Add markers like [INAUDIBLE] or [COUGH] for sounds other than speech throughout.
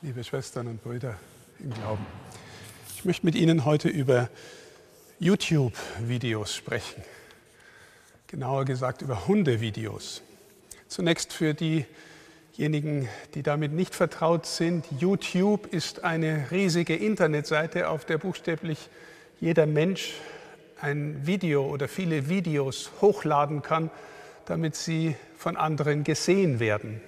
liebe Schwestern und Brüder im Glauben. Ich möchte mit Ihnen heute über YouTube-Videos sprechen. Genauer gesagt über Hundevideos. Zunächst für diejenigen, die damit nicht vertraut sind. YouTube ist eine riesige Internetseite, auf der buchstäblich jeder Mensch ein Video oder viele Videos hochladen kann, damit sie von anderen gesehen werden.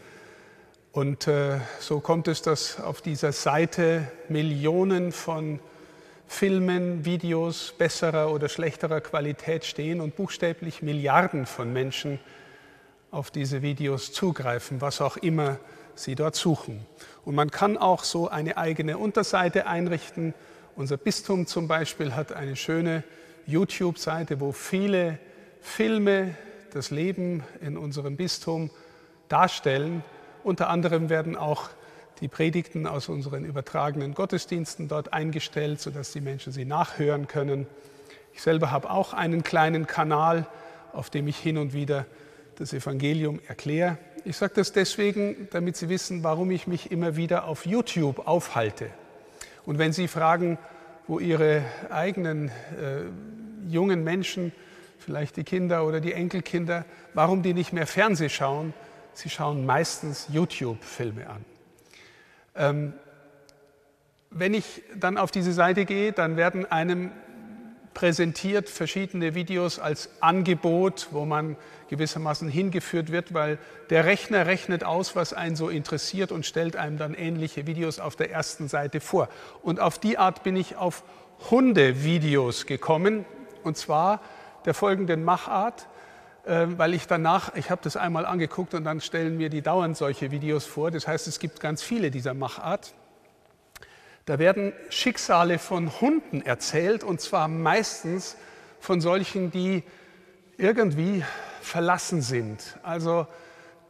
Und äh, so kommt es, dass auf dieser Seite Millionen von Filmen, Videos besserer oder schlechterer Qualität stehen und buchstäblich Milliarden von Menschen auf diese Videos zugreifen, was auch immer sie dort suchen. Und man kann auch so eine eigene Unterseite einrichten. Unser Bistum zum Beispiel hat eine schöne YouTube-Seite, wo viele Filme das Leben in unserem Bistum darstellen unter anderem werden auch die Predigten aus unseren übertragenen Gottesdiensten dort eingestellt, sodass die Menschen sie nachhören können. Ich selber habe auch einen kleinen Kanal, auf dem ich hin und wieder das Evangelium erkläre. Ich sage das deswegen, damit Sie wissen, warum ich mich immer wieder auf YouTube aufhalte. Und wenn Sie fragen, wo Ihre eigenen äh, jungen Menschen, vielleicht die Kinder oder die Enkelkinder, warum die nicht mehr Fernseh schauen, Sie schauen meistens YouTube-Filme an. Ähm, wenn ich dann auf diese Seite gehe, dann werden einem präsentiert verschiedene Videos als Angebot, wo man gewissermaßen hingeführt wird, weil der Rechner rechnet aus, was einen so interessiert und stellt einem dann ähnliche Videos auf der ersten Seite vor. Und auf die Art bin ich auf Hundevideos gekommen, und zwar der folgenden Machart. Ähm, weil ich danach, ich habe das einmal angeguckt und dann stellen mir die dauernd solche Videos vor. Das heißt, es gibt ganz viele dieser Machart. Da werden Schicksale von Hunden erzählt und zwar meistens von solchen, die irgendwie verlassen sind. Also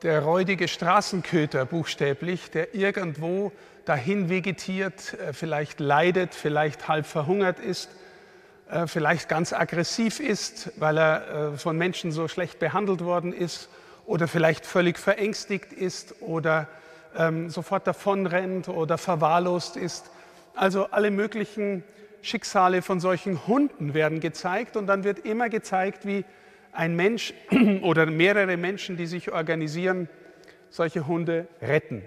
der räudige Straßenköter buchstäblich, der irgendwo dahin vegetiert, äh, vielleicht leidet, vielleicht halb verhungert ist äh, vielleicht ganz aggressiv ist, weil er äh, von Menschen so schlecht behandelt worden ist oder vielleicht völlig verängstigt ist oder ähm, sofort davonrennt oder verwahrlost ist. Also alle möglichen Schicksale von solchen Hunden werden gezeigt und dann wird immer gezeigt, wie ein Mensch [CLEARS THROAT] oder mehrere Menschen, die sich organisieren, solche Hunde retten.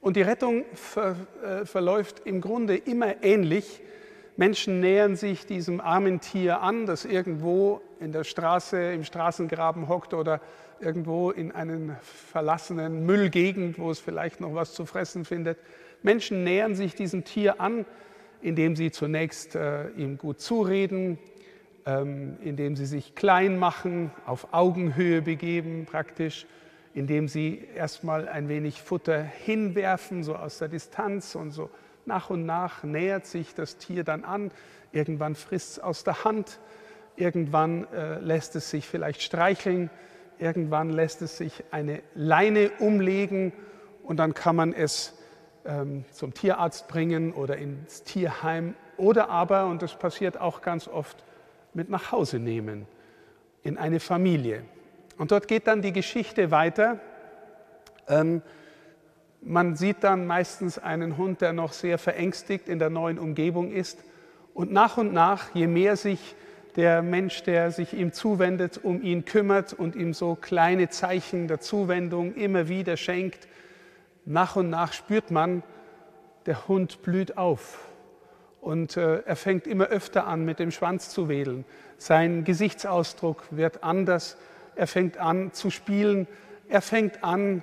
Und die Rettung ver, äh, verläuft im Grunde immer ähnlich. Menschen nähern sich diesem armen Tier an, das irgendwo in der Straße, im Straßengraben hockt oder irgendwo in einer verlassenen Müllgegend, wo es vielleicht noch was zu fressen findet. Menschen nähern sich diesem Tier an, indem sie zunächst äh, ihm gut zureden, ähm, indem sie sich klein machen, auf Augenhöhe begeben praktisch, indem sie erstmal ein wenig Futter hinwerfen, so aus der Distanz und so nach und nach nähert sich das Tier dann an, irgendwann frisst es aus der Hand, irgendwann äh, lässt es sich vielleicht streicheln, irgendwann lässt es sich eine Leine umlegen und dann kann man es ähm, zum Tierarzt bringen oder ins Tierheim oder aber, und das passiert auch ganz oft, mit nach Hause nehmen, in eine Familie. Und dort geht dann die Geschichte weiter. Ähm, man sieht dann meistens einen Hund, der noch sehr verängstigt in der neuen Umgebung ist. Und nach und nach, je mehr sich der Mensch, der sich ihm zuwendet, um ihn kümmert und ihm so kleine Zeichen der Zuwendung immer wieder schenkt, nach und nach spürt man, der Hund blüht auf. Und äh, er fängt immer öfter an, mit dem Schwanz zu wedeln. Sein Gesichtsausdruck wird anders. Er fängt an zu spielen. Er fängt an,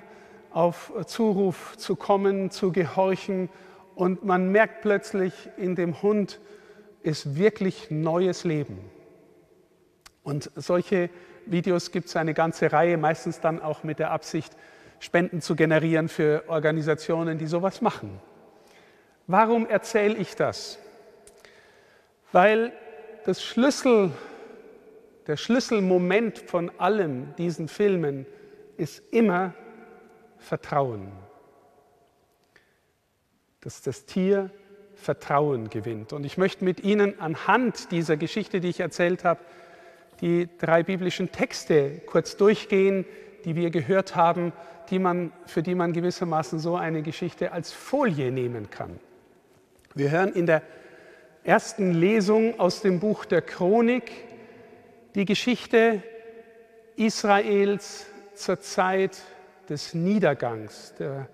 auf Zuruf zu kommen, zu gehorchen. Und man merkt plötzlich, in dem Hund ist wirklich neues Leben. Und solche Videos gibt es eine ganze Reihe, meistens dann auch mit der Absicht, Spenden zu generieren für Organisationen, die sowas machen. Warum erzähle ich das? Weil das Schlüssel, der Schlüsselmoment von allen diesen Filmen ist immer Vertrauen. Dass das Tier Vertrauen gewinnt. Und ich möchte mit Ihnen anhand dieser Geschichte, die ich erzählt habe, die drei biblischen Texte kurz durchgehen, die wir gehört haben, die man, für die man gewissermaßen so eine Geschichte als Folie nehmen kann. Wir hören in der ersten Lesung aus dem Buch der Chronik die Geschichte Israels zur Zeit des Niedergangs. Der,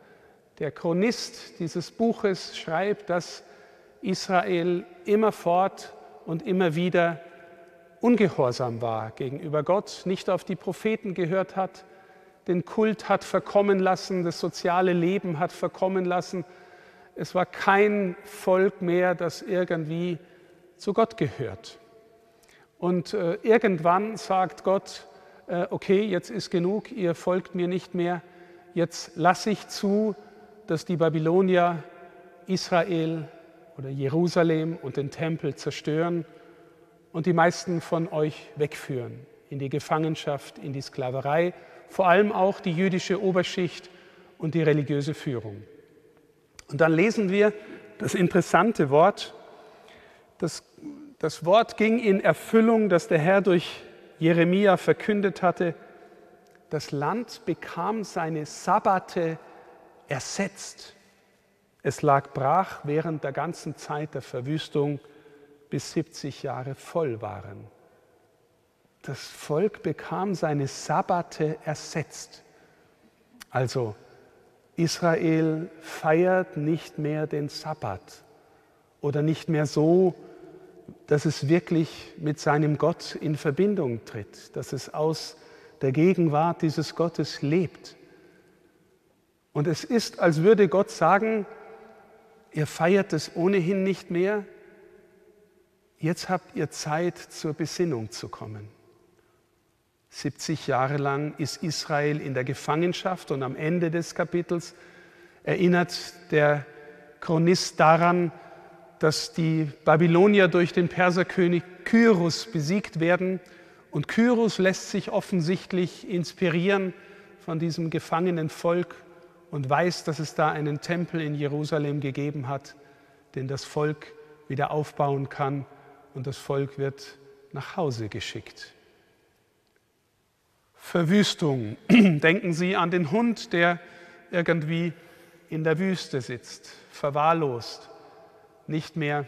der Chronist dieses Buches schreibt, dass Israel immerfort und immer wieder ungehorsam war gegenüber Gott, nicht auf die Propheten gehört hat, den Kult hat verkommen lassen, das soziale Leben hat verkommen lassen. Es war kein Volk mehr, das irgendwie zu Gott gehört. Und äh, irgendwann sagt Gott, okay, jetzt ist genug, ihr folgt mir nicht mehr, jetzt lasse ich zu, dass die Babylonier Israel oder Jerusalem und den Tempel zerstören und die meisten von euch wegführen in die Gefangenschaft, in die Sklaverei, vor allem auch die jüdische Oberschicht und die religiöse Führung. Und dann lesen wir das interessante Wort, das, das Wort ging in Erfüllung, das der Herr durch Jeremia verkündet hatte. Das Land bekam seine Sabbate ersetzt. Es lag brach während der ganzen Zeit der Verwüstung, bis 70 Jahre voll waren. Das Volk bekam seine Sabbate ersetzt. Also Israel feiert nicht mehr den Sabbat oder nicht mehr so, dass es wirklich mit seinem Gott in Verbindung tritt, dass es aus der Gegenwart dieses Gottes lebt. Und es ist, als würde Gott sagen, ihr feiert es ohnehin nicht mehr, jetzt habt ihr Zeit zur Besinnung zu kommen. 70 Jahre lang ist Israel in der Gefangenschaft und am Ende des Kapitels erinnert der Chronist daran, dass die Babylonier durch den Perserkönig Kyrus besiegt werden und Kyrus lässt sich offensichtlich inspirieren von diesem gefangenen Volk und weiß, dass es da einen Tempel in Jerusalem gegeben hat, den das Volk wieder aufbauen kann und das Volk wird nach Hause geschickt. Verwüstung. [CLEARS THROAT] Denken Sie an den Hund, der irgendwie in der Wüste sitzt, verwahrlost, nicht mehr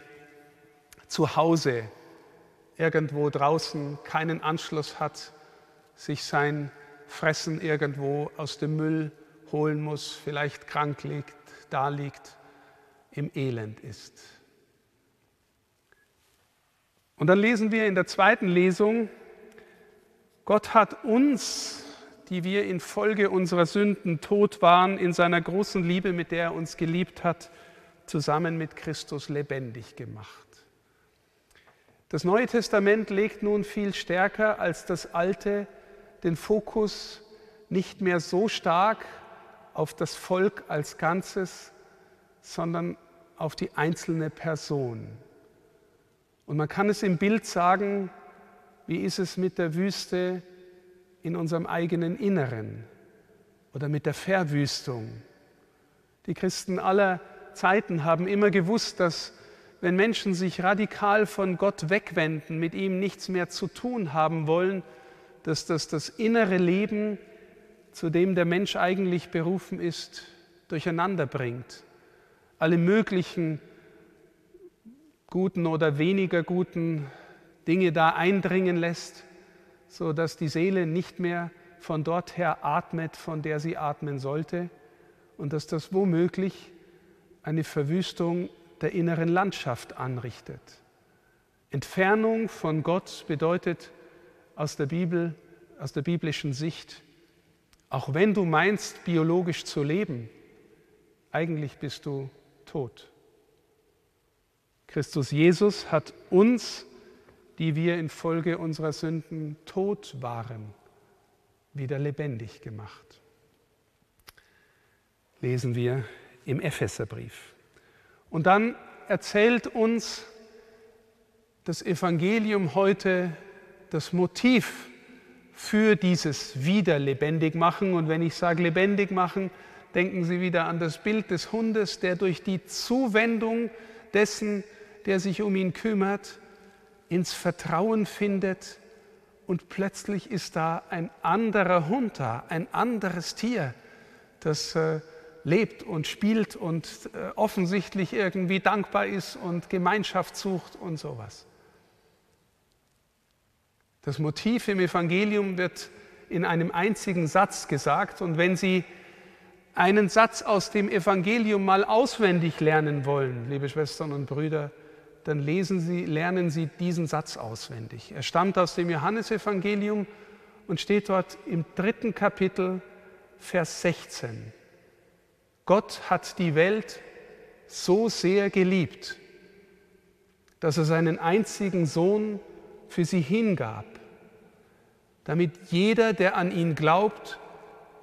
zu Hause, irgendwo draußen keinen Anschluss hat, sich sein Fressen irgendwo aus dem Müll holen muss, vielleicht krank liegt, da liegt, im Elend ist. Und dann lesen wir in der zweiten Lesung, Gott hat uns, die wir infolge unserer Sünden tot waren, in seiner großen Liebe, mit der er uns geliebt hat, zusammen mit Christus lebendig gemacht. Das Neue Testament legt nun viel stärker als das Alte den Fokus nicht mehr so stark auf das Volk als Ganzes, sondern auf die einzelne Person. Und man kann es im Bild sagen, wie ist es mit der Wüste in unserem eigenen Inneren oder mit der Verwüstung. Die Christen aller Zeiten haben immer gewusst, dass wenn Menschen sich radikal von Gott wegwenden, mit ihm nichts mehr zu tun haben wollen, dass das das innere Leben zu dem der Mensch eigentlich berufen ist, durcheinander bringt. Alle möglichen guten oder weniger guten Dinge da eindringen lässt, so dass die Seele nicht mehr von dort her atmet, von der sie atmen sollte und dass das womöglich eine Verwüstung der inneren Landschaft anrichtet. Entfernung von Gott bedeutet aus der Bibel, aus der biblischen Sicht auch wenn du meinst, biologisch zu leben, eigentlich bist du tot. Christus Jesus hat uns, die wir infolge unserer Sünden tot waren, wieder lebendig gemacht. Lesen wir im Epheserbrief. Und dann erzählt uns das Evangelium heute das Motiv für dieses Wiederlebendig machen. Und wenn ich sage lebendig machen, denken Sie wieder an das Bild des Hundes, der durch die Zuwendung dessen, der sich um ihn kümmert, ins Vertrauen findet und plötzlich ist da ein anderer Hund da, ein anderes Tier, das äh, lebt und spielt und äh, offensichtlich irgendwie dankbar ist und Gemeinschaft sucht und sowas. Das Motiv im Evangelium wird in einem einzigen Satz gesagt und wenn Sie einen Satz aus dem Evangelium mal auswendig lernen wollen, liebe Schwestern und Brüder, dann lesen Sie, lernen Sie diesen Satz auswendig. Er stammt aus dem Johannesevangelium und steht dort im dritten Kapitel, Vers 16. Gott hat die Welt so sehr geliebt, dass er seinen einzigen Sohn für sie hingab, damit jeder, der an ihn glaubt,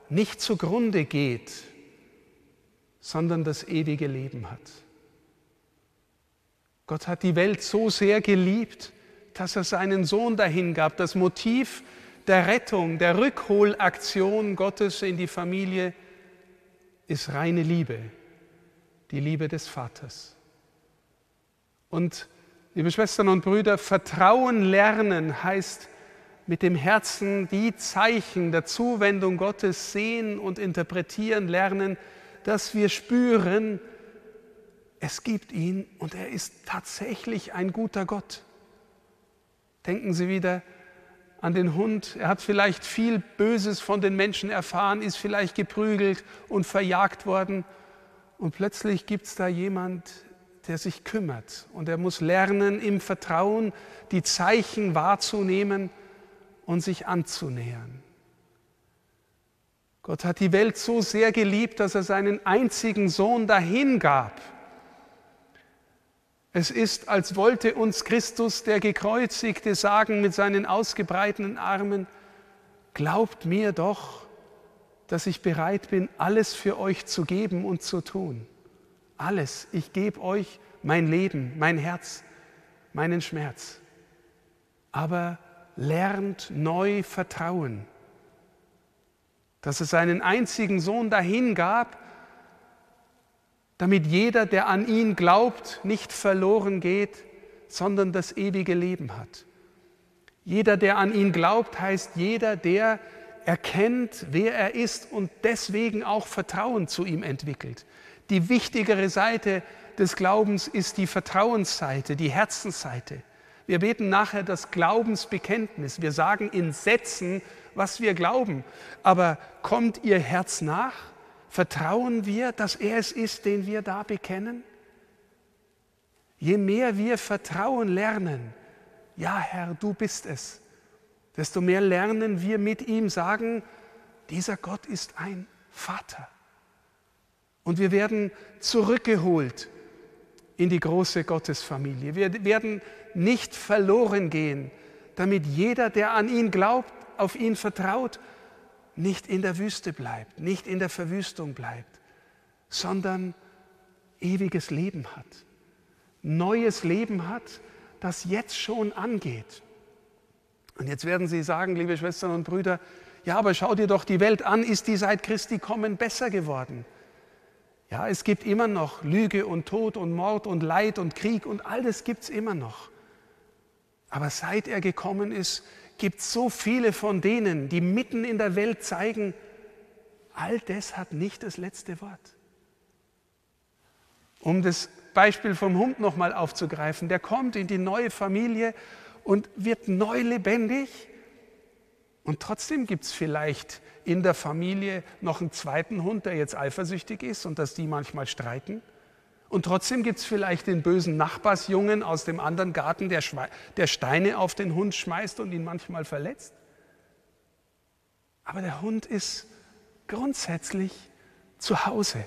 nicht zugrunde geht, sondern das ewige Leben hat. Gott hat die Welt so sehr geliebt, dass er seinen Sohn dahin gab. Das Motiv der Rettung, der Rückholaktion Gottes in die Familie ist reine Liebe, die Liebe des Vaters. Und liebe Schwestern und Brüder, Vertrauen lernen heißt mit dem Herzen die Zeichen der Zuwendung Gottes sehen und interpretieren lernen, dass wir spüren, es gibt ihn und er ist tatsächlich ein guter Gott. Denken Sie wieder an den Hund. Er hat vielleicht viel Böses von den Menschen erfahren, ist vielleicht geprügelt und verjagt worden. Und plötzlich gibt es da jemand, der sich kümmert. Und er muss lernen, im Vertrauen die Zeichen wahrzunehmen und sich anzunähern. Gott hat die Welt so sehr geliebt, dass er seinen einzigen Sohn dahingab es ist, als wollte uns Christus, der Gekreuzigte, sagen mit seinen ausgebreiteten Armen, glaubt mir doch, dass ich bereit bin, alles für euch zu geben und zu tun. Alles. Ich gebe euch mein Leben, mein Herz, meinen Schmerz. Aber lernt neu Vertrauen, dass es seinen einzigen Sohn dahin gab, damit jeder, der an ihn glaubt, nicht verloren geht, sondern das ewige Leben hat. Jeder, der an ihn glaubt, heißt jeder, der erkennt, wer er ist und deswegen auch Vertrauen zu ihm entwickelt. Die wichtigere Seite des Glaubens ist die Vertrauensseite, die Herzensseite. Wir beten nachher das Glaubensbekenntnis. Wir sagen in Sätzen, was wir glauben. Aber kommt Ihr Herz nach? Vertrauen wir, dass er es ist, den wir da bekennen? Je mehr wir Vertrauen lernen, ja Herr, du bist es, desto mehr lernen wir mit ihm sagen, dieser Gott ist ein Vater. Und wir werden zurückgeholt in die große Gottesfamilie. Wir werden nicht verloren gehen, damit jeder, der an ihn glaubt, auf ihn vertraut, nicht in der Wüste bleibt, nicht in der Verwüstung bleibt, sondern ewiges Leben hat, neues Leben hat, das jetzt schon angeht. Und jetzt werden Sie sagen, liebe Schwestern und Brüder, ja, aber schau dir doch die Welt an, ist die seit Christi kommen besser geworden? Ja, es gibt immer noch Lüge und Tod und Mord und Leid und Krieg und all das gibt es immer noch. Aber seit er gekommen ist, gibt so viele von denen, die mitten in der Welt zeigen, all das hat nicht das letzte Wort. Um das Beispiel vom Hund nochmal aufzugreifen, der kommt in die neue Familie und wird neu lebendig. Und trotzdem gibt es vielleicht in der Familie noch einen zweiten Hund, der jetzt eifersüchtig ist und dass die manchmal streiten. Und trotzdem gibt es vielleicht den bösen Nachbarsjungen aus dem anderen Garten, der, der Steine auf den Hund schmeißt und ihn manchmal verletzt. Aber der Hund ist grundsätzlich zu Hause.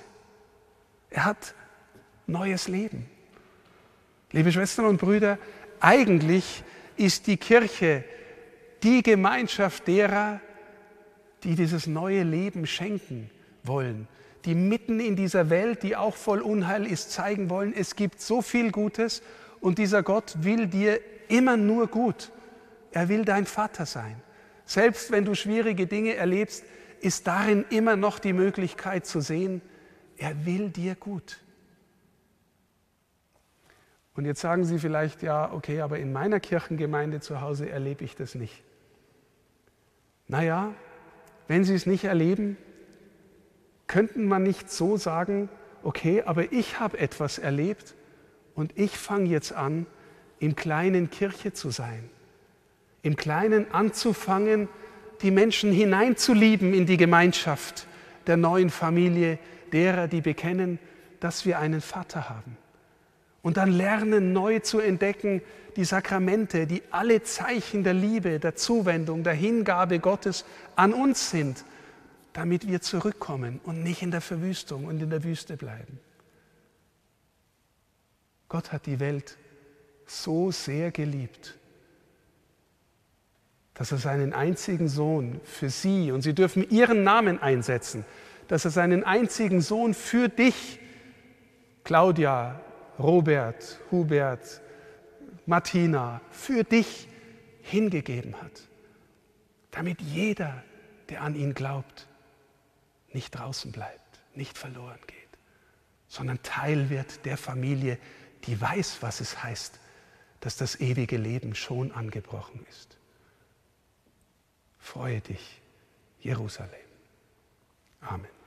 Er hat neues Leben. Liebe Schwestern und Brüder, eigentlich ist die Kirche die Gemeinschaft derer, die dieses neue Leben schenken wollen, die mitten in dieser Welt, die auch voll Unheil ist, zeigen wollen, es gibt so viel Gutes und dieser Gott will dir immer nur gut. Er will dein Vater sein. Selbst wenn du schwierige Dinge erlebst, ist darin immer noch die Möglichkeit zu sehen, er will dir gut. Und jetzt sagen Sie vielleicht, ja, okay, aber in meiner Kirchengemeinde zu Hause erlebe ich das nicht. Naja, wenn Sie es nicht erleben, könnten man nicht so sagen, okay, aber ich habe etwas erlebt und ich fange jetzt an, im Kleinen Kirche zu sein, im Kleinen anzufangen, die Menschen hineinzulieben in die Gemeinschaft der neuen Familie, derer, die bekennen, dass wir einen Vater haben. Und dann lernen neu zu entdecken die Sakramente, die alle Zeichen der Liebe, der Zuwendung, der Hingabe Gottes an uns sind, damit wir zurückkommen und nicht in der Verwüstung und in der Wüste bleiben. Gott hat die Welt so sehr geliebt, dass er seinen einzigen Sohn für sie, und sie dürfen ihren Namen einsetzen, dass er seinen einzigen Sohn für dich, Claudia, Robert, Hubert, Martina, für dich hingegeben hat, damit jeder, der an ihn glaubt, nicht draußen bleibt, nicht verloren geht, sondern Teil wird der Familie, die weiß, was es heißt, dass das ewige Leben schon angebrochen ist. Freue dich, Jerusalem. Amen.